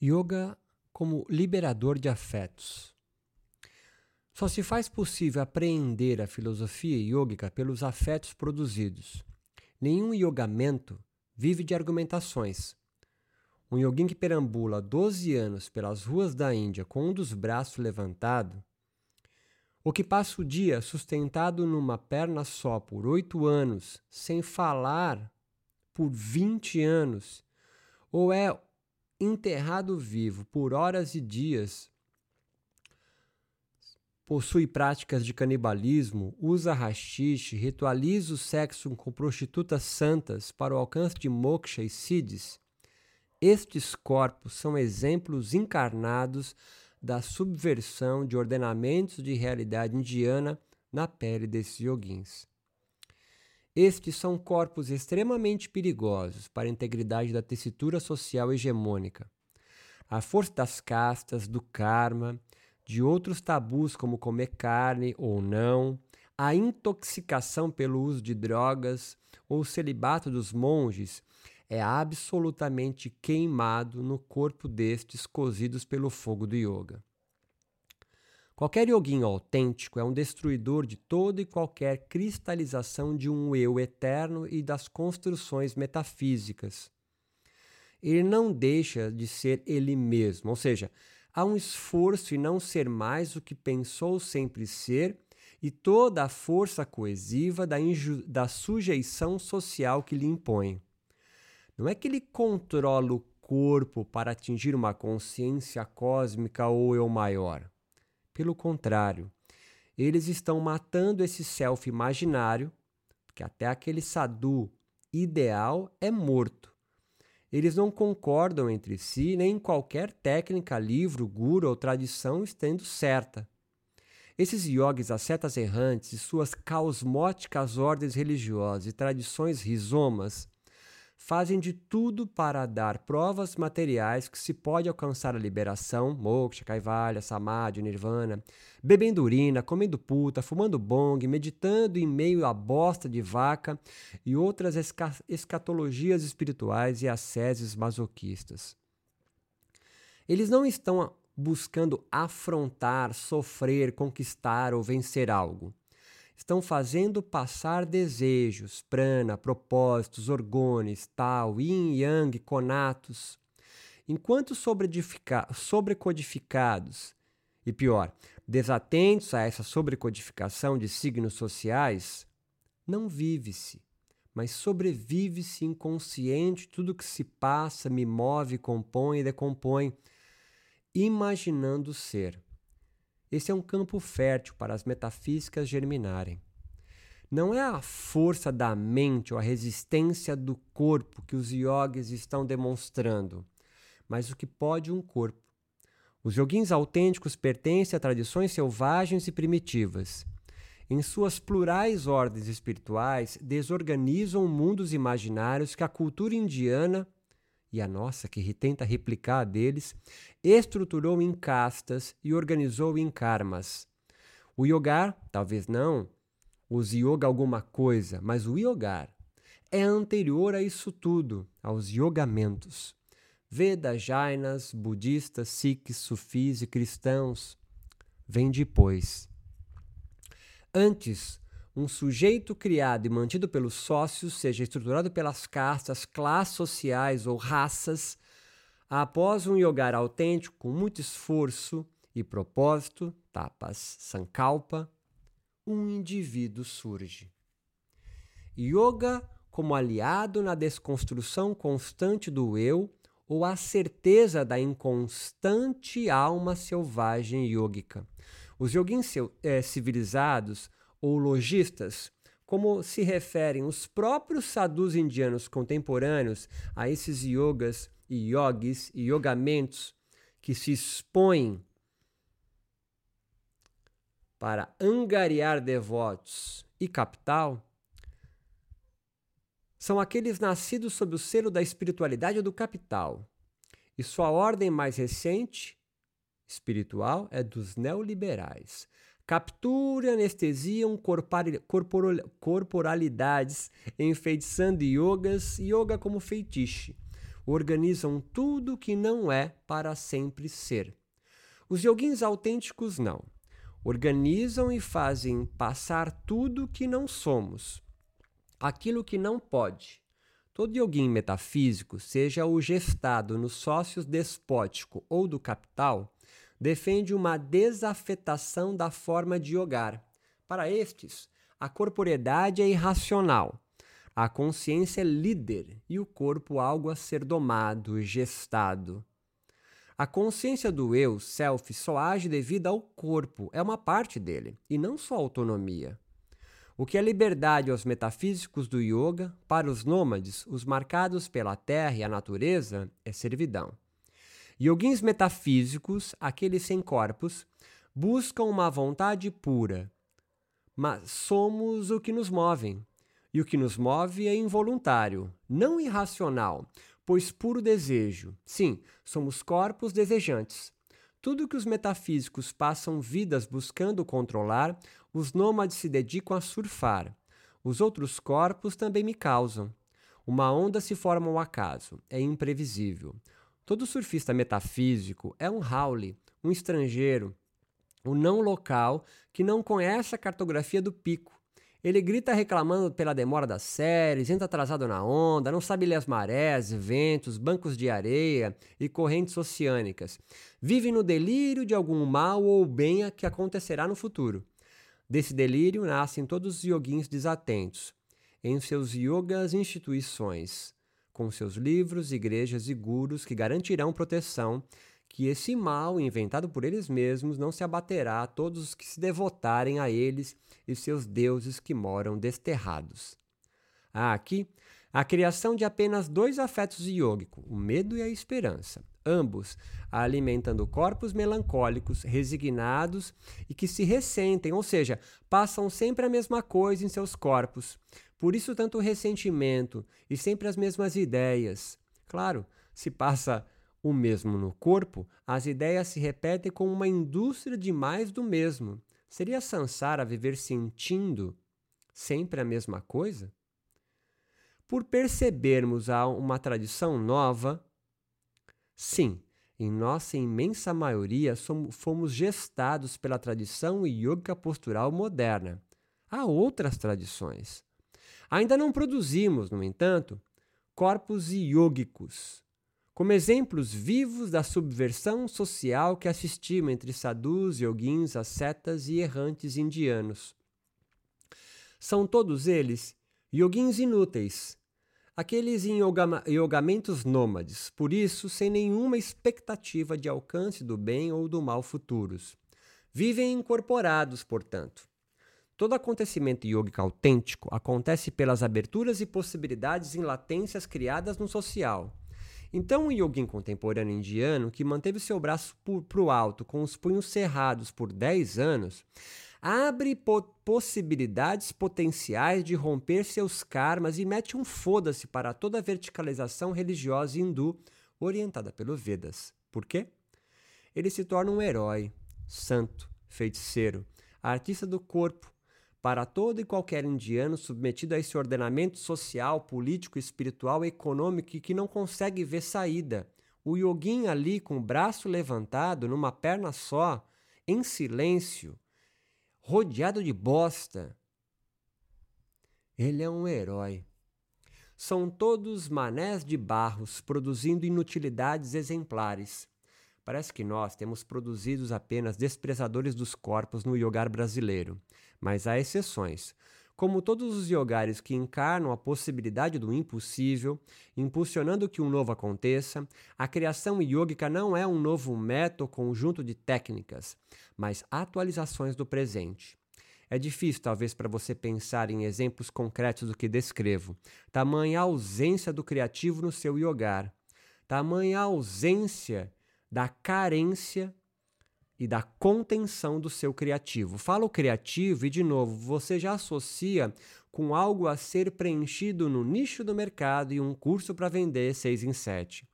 Yoga como liberador de afetos. Só se faz possível apreender a filosofia yógica pelos afetos produzidos. Nenhum yogamento vive de argumentações. Um yogin que perambula 12 anos pelas ruas da Índia com um dos braços levantado, ou que passa o dia sustentado numa perna só por oito anos, sem falar por 20 anos, ou é enterrado vivo por horas e dias, possui práticas de canibalismo, usa rachixe, ritualiza o sexo com prostitutas santas para o alcance de moksha e siddhis, estes corpos são exemplos encarnados da subversão de ordenamentos de realidade indiana na pele desses yoguins. Estes são corpos extremamente perigosos para a integridade da tessitura social hegemônica. A força das castas, do karma, de outros tabus como comer carne ou não, a intoxicação pelo uso de drogas ou o celibato dos monges é absolutamente queimado no corpo destes cozidos pelo fogo do yoga. Qualquer yoguinho autêntico é um destruidor de toda e qualquer cristalização de um eu eterno e das construções metafísicas. Ele não deixa de ser ele mesmo, ou seja, há um esforço em não ser mais o que pensou sempre ser e toda a força coesiva da, da sujeição social que lhe impõe. Não é que ele controla o corpo para atingir uma consciência cósmica ou eu maior. Pelo contrário, eles estão matando esse self imaginário, porque até aquele sadhu ideal é morto. Eles não concordam entre si, nem qualquer técnica, livro, guru ou tradição estando certa. Esses yogis ascetas errantes e suas caosmóticas ordens religiosas e tradições rizomas fazem de tudo para dar provas materiais que se pode alcançar a liberação, moksha, kaivalya, samadhi, nirvana, bebendo urina, comendo puta, fumando bong, meditando em meio à bosta de vaca e outras escatologias espirituais e asceses masoquistas. Eles não estão buscando afrontar, sofrer, conquistar ou vencer algo estão fazendo passar desejos, prana, propósitos, orgônios, tal, yin, yang, conatos. Enquanto sobrecodificados, e pior, desatentos a essa sobrecodificação de signos sociais, não vive-se, mas sobrevive-se inconsciente tudo que se passa, me move, compõe e decompõe, imaginando ser. Esse é um campo fértil para as metafísicas germinarem. Não é a força da mente ou a resistência do corpo que os yogis estão demonstrando, mas o que pode um corpo. Os yoguins autênticos pertencem a tradições selvagens e primitivas. Em suas plurais ordens espirituais, desorganizam mundos imaginários que a cultura indiana e a nossa, que tenta replicar a deles, estruturou em castas e organizou em karmas. O yogar, talvez não, os yoga alguma coisa, mas o yogar é anterior a isso tudo, aos yogamentos. Vedas, Jainas, budistas, sikhs, sufis e cristãos vem depois. Antes, um sujeito criado e mantido pelos sócios, seja estruturado pelas castas, classes sociais ou raças, após um yogar autêntico com muito esforço e propósito, tapas sankalpa, um indivíduo surge. Yoga como aliado na desconstrução constante do eu ou a certeza da inconstante alma selvagem yógica. Os yoguins eh, civilizados ou lojistas, como se referem os próprios sadhus indianos contemporâneos a esses yogas e yogis e yogamentos que se expõem para angariar devotos e capital, são aqueles nascidos sob o selo da espiritualidade do capital. E sua ordem mais recente, espiritual, é dos neoliberais, captura anestesiam corporalidades, enfeitiçando yogas, yoga como feitiço. organizam tudo que não é para sempre ser. Os yoguins autênticos não. Organizam e fazem passar tudo que não somos, aquilo que não pode. Todo yoguin metafísico, seja o gestado nos sócios despótico ou do capital, defende uma desafetação da forma de yogar. Para estes, a corporeidade é irracional, a consciência é líder e o corpo algo a ser domado, gestado. A consciência do eu, self, só age devido ao corpo, é uma parte dele, e não só autonomia. O que é liberdade aos metafísicos do yoga, para os nômades, os marcados pela terra e a natureza, é servidão. Yoguins metafísicos, aqueles sem corpos, buscam uma vontade pura, mas somos o que nos movem, e o que nos move é involuntário, não irracional, pois puro desejo. Sim, somos corpos desejantes. Tudo que os metafísicos passam vidas buscando controlar, os nômades se dedicam a surfar. Os outros corpos também me causam. Uma onda se forma ao acaso, é imprevisível. Todo surfista metafísico é um Howley, um estrangeiro, um não local que não conhece a cartografia do pico ele grita reclamando pela demora das séries, entra atrasado na onda, não sabe ler as marés, ventos, bancos de areia e correntes oceânicas. Vive no delírio de algum mal ou bem que acontecerá no futuro. Desse delírio nascem todos os yoguins desatentos, em seus yogas instituições, com seus livros, igrejas e gurus que garantirão proteção que esse mal inventado por eles mesmos não se abaterá a todos os que se devotarem a eles e seus deuses que moram desterrados. Há aqui a criação de apenas dois afetos yógicos, o medo e a esperança, ambos alimentando corpos melancólicos, resignados e que se ressentem, ou seja, passam sempre a mesma coisa em seus corpos. Por isso, tanto ressentimento e sempre as mesmas ideias. Claro, se passa o mesmo no corpo, as ideias se repetem como uma indústria de mais do mesmo. Seria Sansara viver sentindo sempre a mesma coisa? Por percebermos uma tradição nova, sim, em nossa imensa maioria somos, fomos gestados pela tradição yoga postural moderna. Há outras tradições. Ainda não produzimos, no entanto, corpos iógicos como exemplos vivos da subversão social que assistimos entre sadhus, yoguins, ascetas e errantes indianos. São todos eles yoguins inúteis, aqueles em yogamentos nômades, por isso sem nenhuma expectativa de alcance do bem ou do mal futuros. Vivem incorporados, portanto. Todo acontecimento yogico autêntico acontece pelas aberturas e possibilidades em latências criadas no social então, o yogin contemporâneo indiano, que manteve seu braço para o alto com os punhos cerrados por 10 anos, abre po possibilidades potenciais de romper seus karmas e mete um foda-se para toda a verticalização religiosa hindu orientada pelos Vedas. Por quê? Ele se torna um herói, santo, feiticeiro, artista do corpo, para todo e qualquer indiano submetido a esse ordenamento social, político, espiritual, econômico e que não consegue ver saída. O yoguin ali com o braço levantado, numa perna só, em silêncio, rodeado de bosta. Ele é um herói. São todos manés de barros produzindo inutilidades exemplares. Parece que nós temos produzidos apenas desprezadores dos corpos no yogar brasileiro, mas há exceções. Como todos os yogares que encarnam a possibilidade do impossível, impulsionando que um novo aconteça, a criação yógica não é um novo método conjunto de técnicas, mas atualizações do presente. É difícil, talvez, para você pensar em exemplos concretos do que descrevo. Tamanha ausência do criativo no seu yogar. Tamanha ausência da carência e da contenção do seu criativo. Fala o criativo e, de novo, você já associa com algo a ser preenchido no nicho do mercado e um curso para vender seis em sete.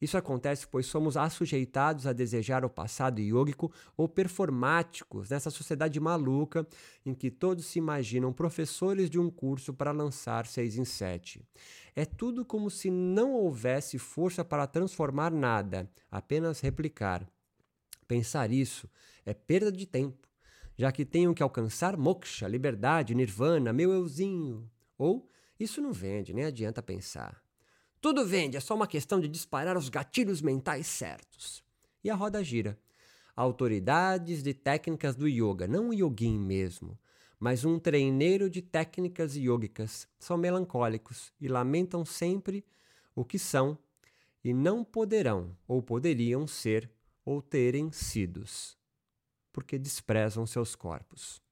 Isso acontece pois somos assujeitados a desejar o passado iógico ou performáticos nessa sociedade maluca em que todos se imaginam professores de um curso para lançar seis em sete. É tudo como se não houvesse força para transformar nada, apenas replicar. Pensar isso é perda de tempo, já que tenho que alcançar moksha, liberdade, nirvana, meu euzinho. Ou isso não vende, nem adianta pensar. Tudo vende, é só uma questão de disparar os gatilhos mentais certos. E a roda gira. Autoridades de técnicas do yoga, não um yogin mesmo, mas um treineiro de técnicas yogicas, são melancólicos e lamentam sempre o que são e não poderão ou poderiam ser ou terem sidos, porque desprezam seus corpos.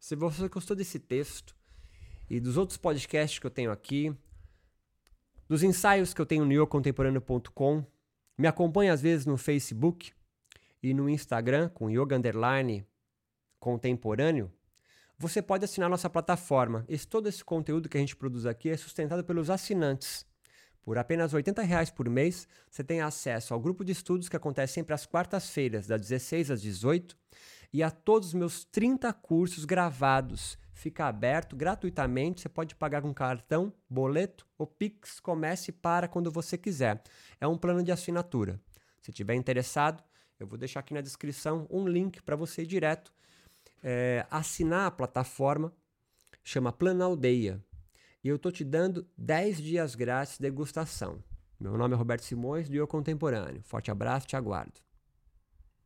Se você gostou desse texto, e dos outros podcasts que eu tenho aqui, dos ensaios que eu tenho no yogacontemporâneo.com. Me acompanhe às vezes no Facebook e no Instagram com yoga underline contemporâneo. Você pode assinar nossa plataforma. Esse, todo esse conteúdo que a gente produz aqui é sustentado pelos assinantes. Por apenas R$ 80 por mês, você tem acesso ao grupo de estudos que acontece sempre às quartas-feiras, das 16 às 18, e a todos os meus 30 cursos gravados fica aberto gratuitamente. Você pode pagar com cartão, boleto ou Pix. Comece e para quando você quiser. É um plano de assinatura. Se tiver interessado, eu vou deixar aqui na descrição um link para você ir direto é, assinar a plataforma. Chama Plano Aldeia. E eu estou te dando 10 dias grátis de degustação. Meu nome é Roberto Simões, do Eu Contemporâneo. Forte abraço, te aguardo.